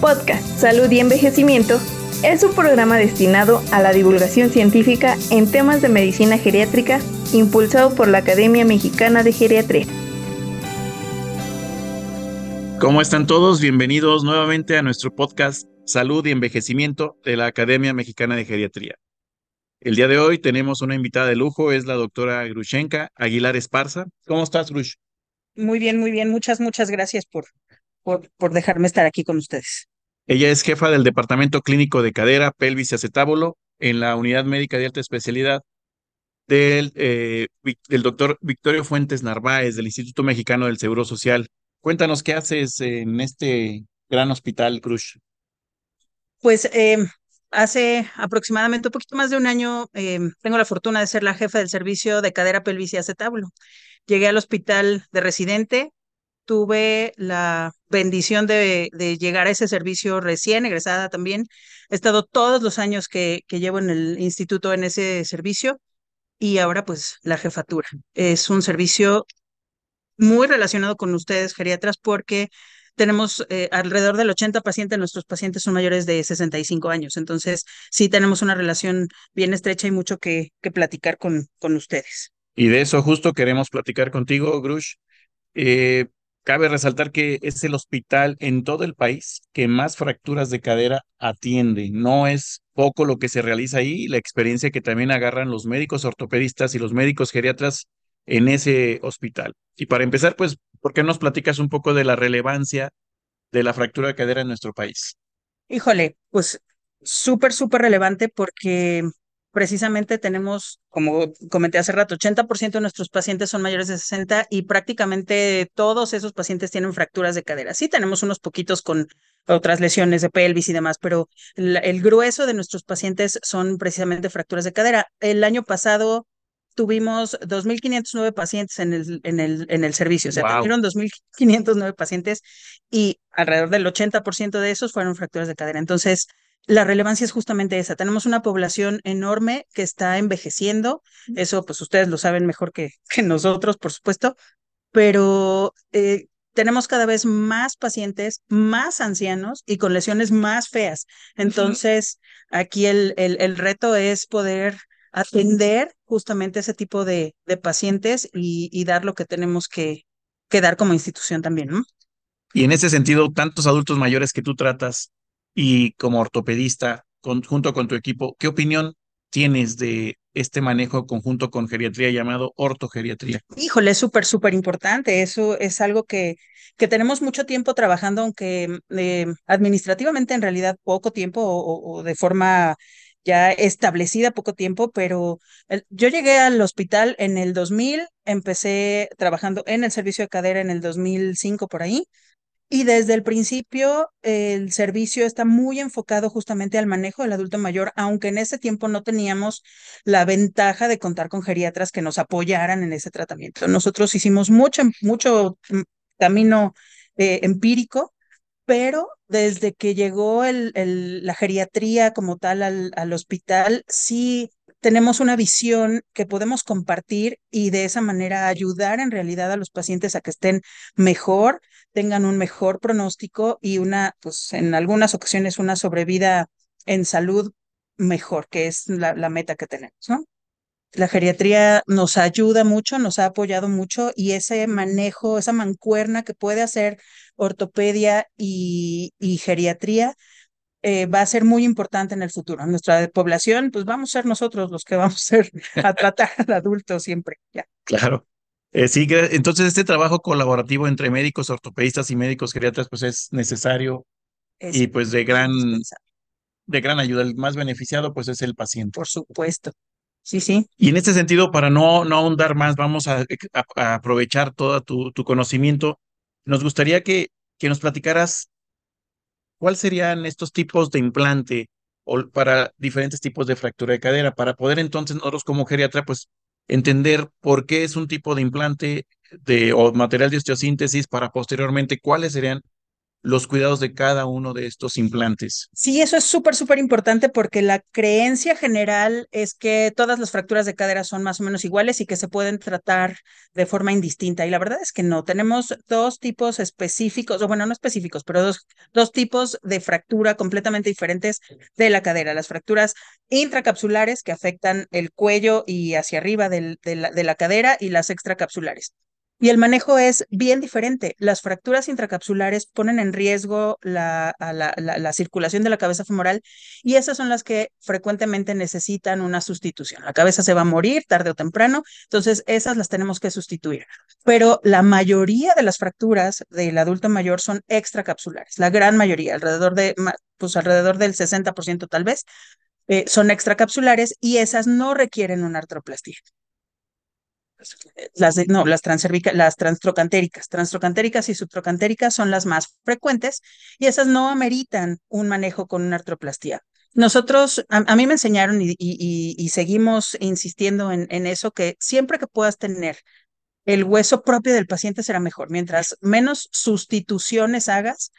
Podcast Salud y Envejecimiento es un programa destinado a la divulgación científica en temas de medicina geriátrica impulsado por la Academia Mexicana de Geriatría. ¿Cómo están todos? Bienvenidos nuevamente a nuestro podcast Salud y Envejecimiento de la Academia Mexicana de Geriatría. El día de hoy tenemos una invitada de lujo, es la doctora Grushenka Aguilar Esparza. ¿Cómo estás, Grush? Muy bien, muy bien. Muchas, muchas gracias por, por, por dejarme estar aquí con ustedes. Ella es jefa del Departamento Clínico de Cadera, Pelvis y Acetábulo en la Unidad Médica de Alta Especialidad del, eh, doctor Victorio Fuentes Narváez del Instituto Mexicano del Seguro Social. Cuéntanos qué haces en este gran hospital, Cruz. Pues eh, hace aproximadamente un poquito más de un año eh, tengo la fortuna de ser la jefa del servicio de cadera, pelvis y acetábulo. Llegué al hospital de residente, tuve la bendición de, de, llegar a ese servicio recién egresada también. He estado todos los años que, que llevo en el instituto en ese servicio y ahora pues la jefatura. Es un servicio muy relacionado con ustedes, geriatras, porque tenemos eh, alrededor del 80 pacientes, nuestros pacientes son mayores de 65 años, entonces sí tenemos una relación bien estrecha y mucho que, que platicar con, con ustedes. Y de eso justo queremos platicar contigo, Grush. Eh, cabe resaltar que es el hospital en todo el país que más fracturas de cadera atiende. No es poco lo que se realiza ahí, la experiencia que también agarran los médicos ortopedistas y los médicos geriatras en ese hospital. Y para empezar, pues, ¿por qué nos platicas un poco de la relevancia de la fractura de cadera en nuestro país? Híjole, pues súper, súper relevante porque precisamente tenemos, como comenté hace rato, 80% de nuestros pacientes son mayores de 60 y prácticamente todos esos pacientes tienen fracturas de cadera. Sí, tenemos unos poquitos con otras lesiones de pelvis y demás, pero el, el grueso de nuestros pacientes son precisamente fracturas de cadera. El año pasado tuvimos 2.509 pacientes en el, en el, en el servicio, o sea, wow. tuvieron 2.509 pacientes y alrededor del 80% de esos fueron fracturas de cadera. Entonces, la relevancia es justamente esa. Tenemos una población enorme que está envejeciendo. Eso, pues ustedes lo saben mejor que, que nosotros, por supuesto, pero eh, tenemos cada vez más pacientes, más ancianos y con lesiones más feas. Entonces, uh -huh. aquí el, el, el reto es poder atender justamente ese tipo de, de pacientes y, y, dar lo que tenemos que, que dar como institución también, ¿no? Y en ese sentido, tantos adultos mayores que tú tratas y como ortopedista, junto con tu equipo, ¿qué opinión tienes de este manejo conjunto con geriatría llamado ortogeriatría? Híjole, es súper, súper importante. Eso es algo que, que tenemos mucho tiempo trabajando, aunque eh, administrativamente en realidad poco tiempo o, o de forma ya establecida poco tiempo, pero el, yo llegué al hospital en el 2000, empecé trabajando en el servicio de cadera en el 2005 por ahí, y desde el principio el servicio está muy enfocado justamente al manejo del adulto mayor, aunque en ese tiempo no teníamos la ventaja de contar con geriatras que nos apoyaran en ese tratamiento. Nosotros hicimos mucho, mucho camino eh, empírico pero desde que llegó la geriatría como tal al, al, hospital, sí tenemos una visión que podemos compartir y de esa manera ayudar en realidad a los pacientes a que estén mejor, tengan un mejor pronóstico y una, pues en algunas ocasiones una sobrevida en salud mejor, que es la, meta que tenemos, ¿no? La geriatría nos ayuda mucho, nos ha apoyado mucho y ese manejo, esa mancuerna que puede hacer ortopedia y, y geriatría eh, va a ser muy importante en el futuro. En nuestra población, pues vamos a ser nosotros los que vamos a ser a tratar al adulto siempre. Ya. Claro. Eh, sí, entonces este trabajo colaborativo entre médicos ortopedistas y médicos geriatras pues es necesario es y pues de gran de gran ayuda. El más beneficiado pues es el paciente. Por supuesto. Sí, sí. Y en este sentido, para no, no ahondar más, vamos a, a, a aprovechar todo tu, tu, conocimiento. Nos gustaría que, que nos platicaras cuáles serían estos tipos de implante o para diferentes tipos de fractura de cadera, para poder entonces nosotros como geriatra, pues entender por qué es un tipo de implante de, o material de osteosíntesis para posteriormente cuáles serían los cuidados de cada uno de estos implantes. Sí, eso es súper, súper importante porque la creencia general es que todas las fracturas de cadera son más o menos iguales y que se pueden tratar de forma indistinta. Y la verdad es que no. Tenemos dos tipos específicos, o bueno, no específicos, pero dos, dos tipos de fractura completamente diferentes de la cadera. Las fracturas intracapsulares que afectan el cuello y hacia arriba de, la, de la cadera y las extracapsulares. Y el manejo es bien diferente. Las fracturas intracapsulares ponen en riesgo la, la, circulación de la cabeza femoral y esas son las que frecuentemente necesitan una sustitución. La cabeza se va a morir tarde o temprano, entonces esas las tenemos que sustituir. Pero la mayoría de las fracturas del adulto mayor son extracapsulares, la gran mayoría, alrededor, de, pues alrededor del 60% tal vez, eh, son extracapsulares y esas no requieren una artroplastia las no, las las transtrocantéricas, transtrocantéricas y subtrocantéricas son las más frecuentes y esas no ameritan un manejo con una artroplastía. Nosotros, a, mí me enseñaron y, seguimos insistiendo en, en, eso, que siempre que puedas tener el hueso propio del paciente será mejor. Mientras menos sustituciones hagas,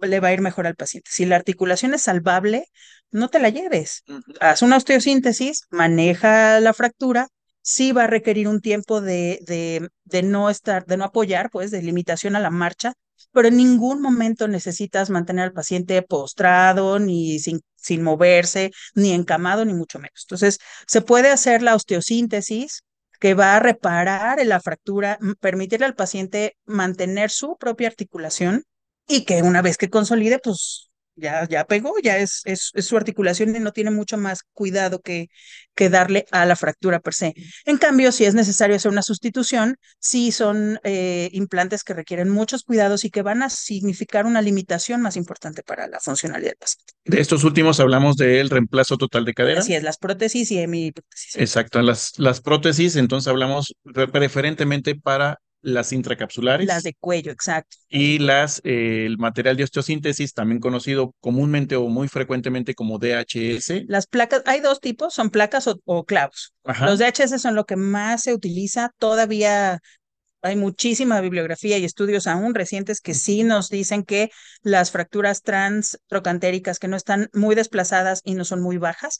le va a ir mejor al paciente. Si la articulación es salvable, no te la lleves. Haz una osteosíntesis, maneja la fractura, sí va a requerir un tiempo de, de, de, no estar, de no apoyar, pues, de limitación a la marcha, pero en ningún momento necesitas mantener al paciente postrado, ni sin, sin moverse, ni encamado, ni mucho menos. Entonces, se puede hacer la osteosíntesis que va a reparar la fractura, permitirle al paciente mantener su propia articulación y que una vez que consolide, pues ya, ya pegó, ya es, es, su articulación y no tiene mucho más cuidado que, que darle a la fractura per se. En cambio, si es necesario hacer una sustitución, sí son eh, implantes que requieren muchos cuidados y que van a significar una limitación más importante para la funcionalidad del paciente. De estos últimos hablamos del reemplazo total de cadera. Así es, las prótesis y hemiprótesis. Exacto, las, las prótesis, entonces hablamos preferentemente para las intracapsulares. Las de cuello, exacto. Y las, eh, el material de osteosíntesis, también conocido comúnmente o muy frecuentemente como DHS. Las placas, hay dos tipos, son placas o, clavos. Los DHS son lo que más se utiliza. Todavía hay muchísima bibliografía y estudios aún recientes que sí nos dicen que las fracturas trocantéricas que no están muy desplazadas y no son muy bajas,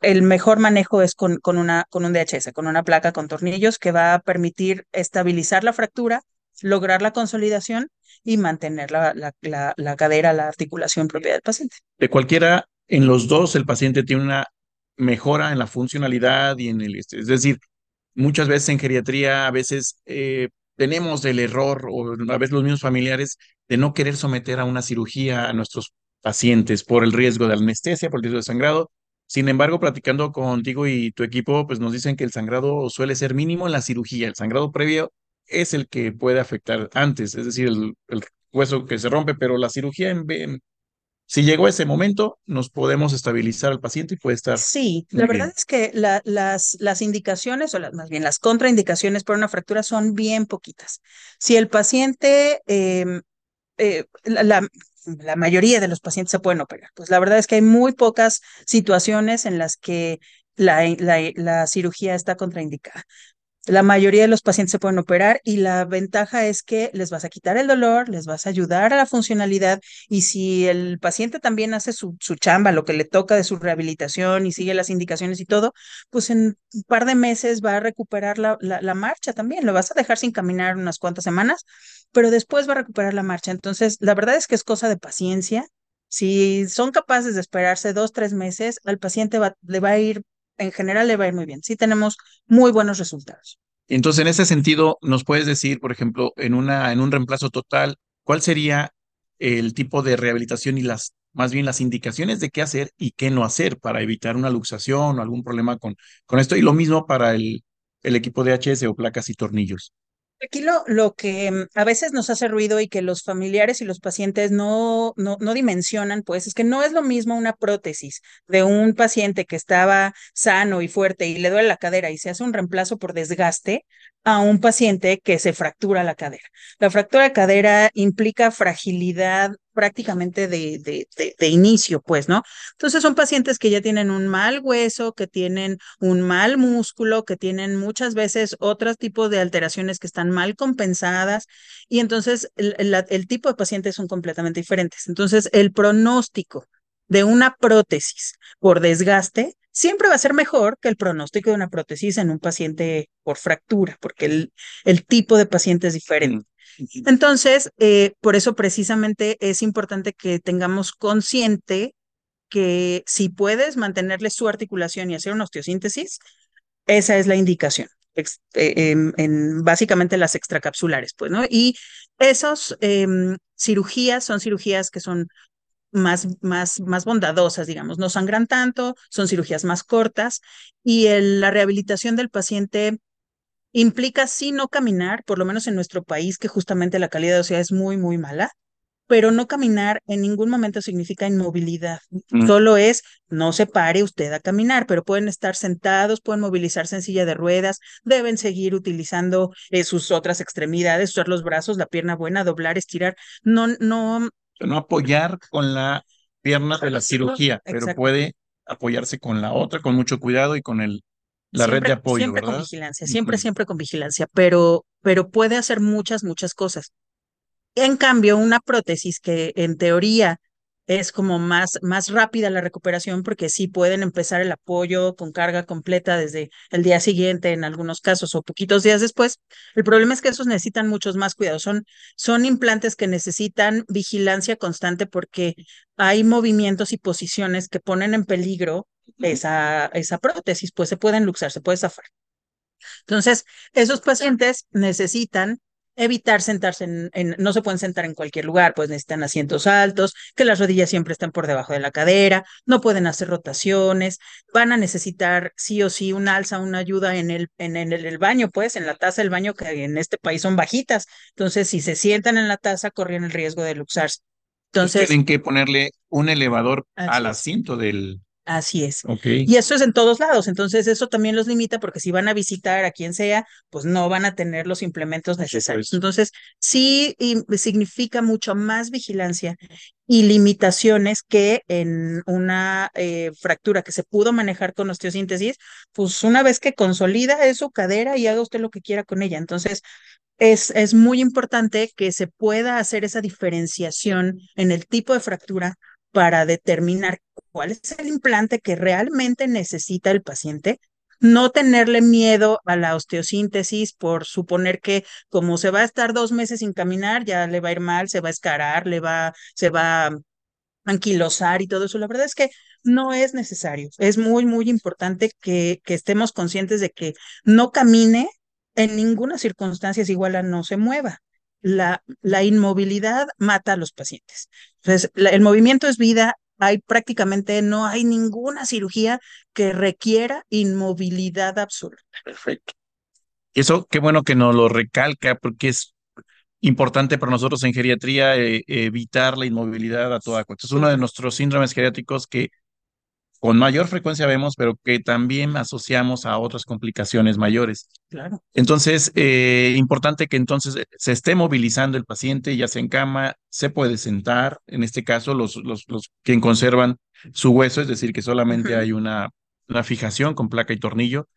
el mejor manejo es con, con, una, con un DHS, con una placa con tornillos que va a permitir estabilizar la fractura, lograr la consolidación y mantener la, la, la, cadera, la articulación propia del paciente. De cualquiera, en los dos el paciente tiene una mejora en la funcionalidad y en el... Es decir, muchas veces en geriatría, a veces eh, tenemos el error, o a veces los mismos familiares, de no querer someter a una cirugía a nuestros pacientes por el riesgo de anestesia, por el riesgo de sangrado, sin embargo, platicando contigo y tu equipo, pues nos dicen que el sangrado suele ser mínimo en la cirugía. El sangrado previo es el que puede afectar antes, es decir, el, hueso que se rompe, pero la cirugía en, si llegó a ese momento, nos podemos estabilizar al paciente y puede estar. Sí, la verdad es que las, las indicaciones, o más bien las contraindicaciones por una fractura son bien poquitas. Si el paciente, em, eh, la, la mayoría de los pacientes se pueden operar. Pues la verdad es que hay muy pocas situaciones en las que la, la, cirugía está contraindicada. La mayoría de los pacientes se pueden operar y la ventaja es que les vas a quitar el dolor, les vas a ayudar a la funcionalidad y si el paciente también hace su, su chamba, lo que le toca de su rehabilitación y sigue las indicaciones y todo, pues en un par de meses va a recuperar la, la marcha también. Lo vas a dejar sin caminar unas cuantas semanas, pero después va a recuperar la marcha. Entonces, la verdad es que es cosa de paciencia. Si son capaces de esperarse dos, tres meses, al paciente le va a ir, en general le va a ir muy bien. Sí tenemos muy buenos resultados. Entonces, en ese sentido, ¿nos puedes decir, por ejemplo, en, una, en un reemplazo total, cuál sería el tipo de rehabilitación y las, más bien las indicaciones de qué hacer y qué no hacer para evitar una luxación o algún problema con, con esto? Y lo mismo para el, el equipo de HS o placas y tornillos. Aquí lo, lo, que mm, a veces nos hace ruido y que los familiares y los pacientes no, no, no, dimensionan, pues es que no es lo mismo una prótesis de un paciente que estaba sano y fuerte y le duele la cadera y se hace un reemplazo por desgaste a un paciente que se fractura la cadera. La fractura de cadera implica fragilidad prácticamente de, de, inicio, pues, ¿no? Entonces son pacientes que ya tienen un mal hueso, que tienen un mal músculo, que tienen muchas veces otros tipos de alteraciones que están mal compensadas y entonces el, el tipo de pacientes son completamente diferentes. Entonces el pronóstico de una prótesis por desgaste siempre va a ser mejor que el pronóstico de una prótesis en un paciente por fractura, porque el, el tipo de paciente es diferente. Entonces, eh, por eso precisamente es importante que tengamos consciente que si puedes mantenerle su articulación y hacer una osteosíntesis, esa es la indicación. Eh, en, básicamente las extracapsulares, pues, ¿no? Y esas em, cirugías son cirugías que son más, más, más bondadosas, digamos, no sangran tanto, son cirugías más cortas y la rehabilitación del paciente implica sí no caminar, por lo menos en nuestro país, que justamente la calidad de ocio es muy, muy mala, pero no caminar en ningún momento significa inmovilidad. Mm. Solo es no se pare usted a caminar, pero pueden estar sentados, pueden movilizarse en silla de ruedas, deben seguir utilizando eh, sus otras extremidades, usar los brazos, la pierna buena, doblar, estirar. No, no, no apoyar con la pierna de la cirugía, pero puede apoyarse con la otra con mucho cuidado y con el la red de apoyo, siempre con vigilancia, siempre, siempre con vigilancia, pero, pero puede hacer muchas, muchas cosas. En cambio, una prótesis que en teoría es como más, más rápida la recuperación porque sí pueden empezar el apoyo con carga completa desde el día siguiente en algunos casos o poquitos días después. El problema es que esos necesitan muchos más cuidados. Son, son implantes que necesitan vigilancia constante porque hay movimientos y posiciones que ponen en peligro esa, esa prótesis, pues se pueden luxar, se puede zafar. Entonces, esos pacientes necesitan evitar sentarse en, no se pueden sentar en cualquier lugar, pues necesitan asientos altos, que las rodillas siempre estén por debajo de la cadera, no pueden hacer rotaciones, van a necesitar sí o sí un alza, una ayuda en el, en, el, baño, pues en la taza del baño que en este país son bajitas, entonces si se sientan en la taza corren el riesgo de luxarse. Entonces, tienen que ponerle un elevador al asiento del, Así es. Y eso es en todos lados. Entonces, eso también los limita porque si van a visitar a quien sea, pues no van a tener los implementos necesarios. Entonces, sí significa mucho más vigilancia y limitaciones que en una eh, fractura que se pudo manejar con osteosíntesis, pues una vez que consolida es su cadera y haga usted lo que quiera con ella. Entonces, es, es muy importante que se pueda hacer esa diferenciación en el tipo de fractura para determinar cuál es el implante que realmente necesita el paciente, no tenerle miedo a la osteosíntesis por suponer que como se va a estar dos meses sin caminar, ya le va a ir mal, se va a escarar, le va, se va a anquilosar y todo eso. La verdad es que no es necesario. Es muy, muy importante que, que estemos conscientes de que no camine en ninguna circunstancia es igual a no se mueva la, la inmovilidad mata a los pacientes. Entonces, el movimiento es vida, hay prácticamente, no hay ninguna cirugía que requiera inmovilidad absoluta. Perfecto. Eso, qué bueno que nos lo recalca, porque es importante para nosotros en geriatría eh, evitar la inmovilidad a toda costa. Es uno de nuestros síndromes geriátricos que con mayor frecuencia vemos, pero que también asociamos a otras complicaciones mayores. Claro. Entonces, eh, importante que entonces eh, se esté movilizando el paciente, ya sea en cama, se puede sentar, en este caso, los, los, los quien conservan su hueso, es decir, que solamente hay una, una fijación con placa y tornillo,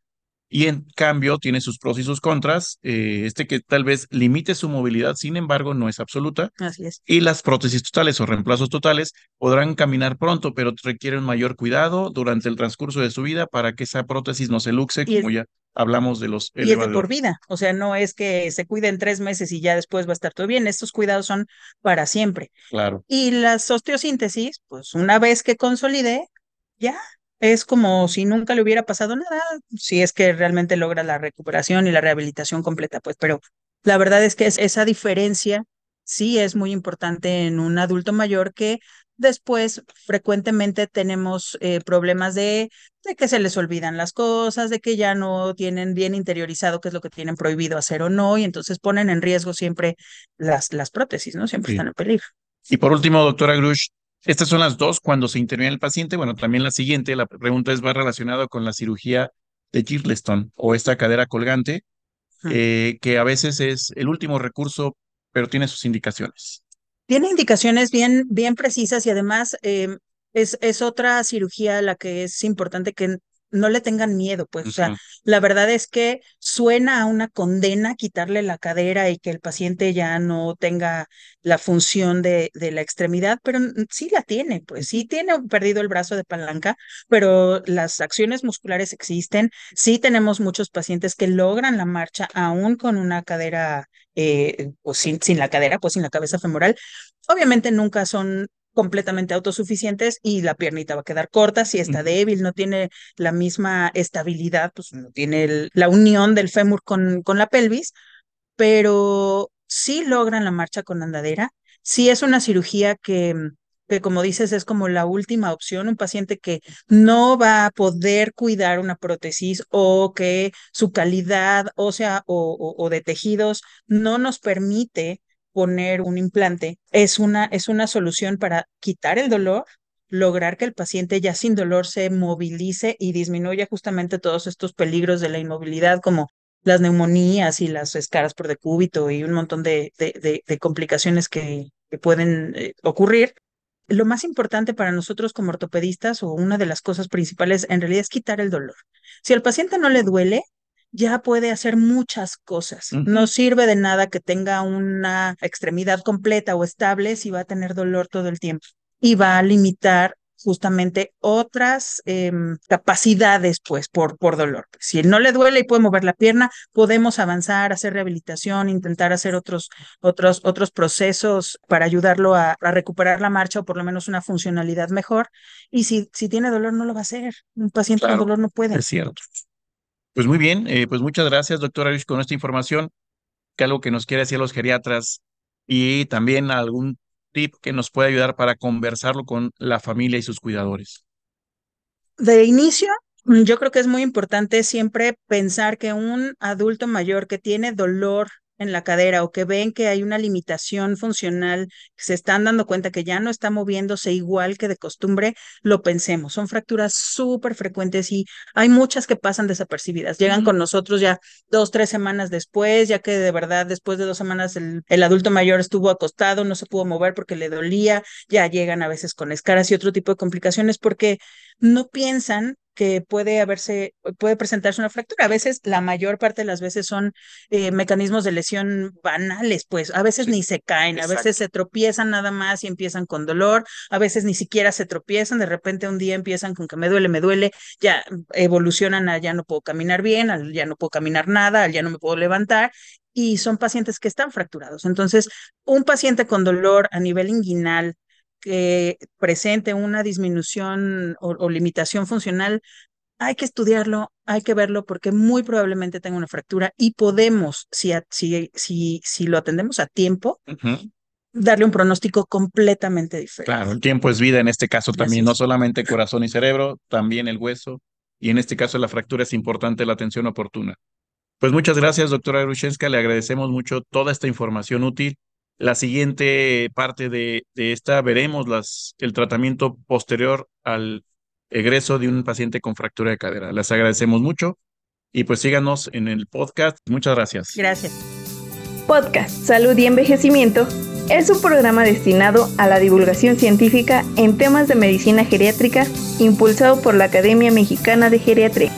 y en cambio tiene sus pros y sus contras. Eh, este que tal vez limite su movilidad, sin embargo, no es absoluta. Así es. Y las prótesis totales o reemplazos totales podrán caminar pronto, pero requieren mayor cuidado durante el transcurso de su vida para que esa prótesis no se luxe, como ya hablamos de los Y es de por vida, o sea, no es que se cuiden tres meses y ya después va a estar todo bien, estos cuidados son para siempre. Claro. Y las osteosíntesis, pues una vez que consolide, ya es como si nunca le hubiera pasado nada, si es que realmente logra la recuperación y la rehabilitación completa, pues, pero la verdad es que esa diferencia sí es muy importante en un adulto mayor que después frecuentemente tenemos eh, problemas de, de que se les olvidan las cosas, de que ya no tienen bien interiorizado qué es lo que tienen prohibido hacer o no, y entonces ponen en riesgo siempre las, las prótesis, ¿no? Siempre están en peligro. Y por último, doctora Grush, estas son las dos cuando se interviene el paciente. Bueno, también la siguiente, la pregunta es más relacionada con la cirugía de Girleston o esta cadera colgante, eh, que a veces es el último recurso, pero tiene sus indicaciones. tiene indicaciones bien, bien precisas y además em, es, es otra cirugía la que es importante que no le tengan miedo, pues, o sea, la verdad es que suena a una condena quitarle la cadera y que el paciente ya no tenga la función de, de la extremidad, pero sí la tiene, pues, sí tiene perdido el brazo de palanca, pero las acciones musculares existen, sí tenemos muchos pacientes que logran la marcha aún con una cadera, eh, pues sin, sin la cadera, pues sin la cabeza femoral. Obviamente nunca son completamente autosuficientes y la piernita va a quedar corta si está débil, no tiene la misma estabilidad, pues no tiene la unión del fémur con, con la pelvis, pero sí logran la marcha con andadera, sí es una cirugía que, que como dices es como la última opción, un paciente que no va a poder cuidar una prótesis o que su calidad ósea o, o de tejidos no nos permite poner un implante es una, es una solución para quitar el dolor, lograr que el paciente ya sin dolor se movilice y disminuya justamente todos estos peligros de la inmovilidad como las neumonías y las escaras por decúbito y un montón de, de, complicaciones que, que pueden eh, ocurrir. Lo más importante para nosotros como ortopedistas o una de las cosas principales en realidad es quitar el dolor. Si al paciente no le duele, ya puede hacer muchas cosas. No sirve de nada que tenga una extremidad completa o estable si va a tener dolor todo el tiempo y va a limitar justamente otras em, capacidades, pues, por, por dolor. Si no le duele y puede mover la pierna, podemos avanzar, hacer rehabilitación, intentar hacer otros, otros, otros procesos para ayudarlo a, recuperar la marcha o por lo menos una funcionalidad mejor. Y si, si tiene dolor, no lo va a hacer. Un paciente con dolor no puede. Es cierto. Pues muy bien, eh, pues muchas gracias, doctora Arish, con esta información, que algo que nos quiere decir los geriatras y también algún tip que nos pueda ayudar para conversarlo con la familia y sus cuidadores. De inicio, yo creo que es muy importante siempre pensar que un adulto mayor que tiene dolor en la cadera o que ven que hay una limitación funcional, que se están dando cuenta que ya no está moviéndose igual que de costumbre, lo pensemos. Son fracturas súper frecuentes y hay muchas que pasan desapercibidas. Llegan con nosotros ya dos, tres semanas después, ya que de verdad después de dos semanas el, el adulto mayor estuvo acostado, no se pudo mover porque le dolía, ya llegan a veces con escaras y otro tipo de complicaciones porque no piensan que puede haberse, puede presentarse una fractura. A veces, la mayor parte de las veces son eh, mecanismos de lesión banales, pues a veces ni se caen, a veces se tropiezan nada más y empiezan con dolor, a veces ni siquiera se tropiezan, de repente un día empiezan con que me duele, me duele, ya evolucionan a ya no puedo caminar bien, al ya no puedo caminar nada, al ya no me puedo levantar y son pacientes que están fracturados. Entonces, un paciente con dolor a nivel inguinal, que presente una disminución o, limitación funcional, hay que estudiarlo, hay que verlo porque muy probablemente tenga una fractura y podemos, si, si, si, si lo atendemos a tiempo, darle un pronóstico completamente diferente. Claro, el tiempo es vida en este caso también, no solamente corazón y cerebro, también el hueso y en este caso la fractura es importante la atención oportuna. Pues muchas gracias, doctora Grushenska, le agradecemos mucho toda esta información útil la siguiente parte de, esta veremos las, el tratamiento posterior al egreso de un paciente con fractura de cadera. Les agradecemos mucho y pues síganos en el podcast. Muchas gracias. Gracias. Podcast Salud y Envejecimiento es un programa destinado a la divulgación científica en temas de medicina geriátrica impulsado por la Academia Mexicana de Geriatría.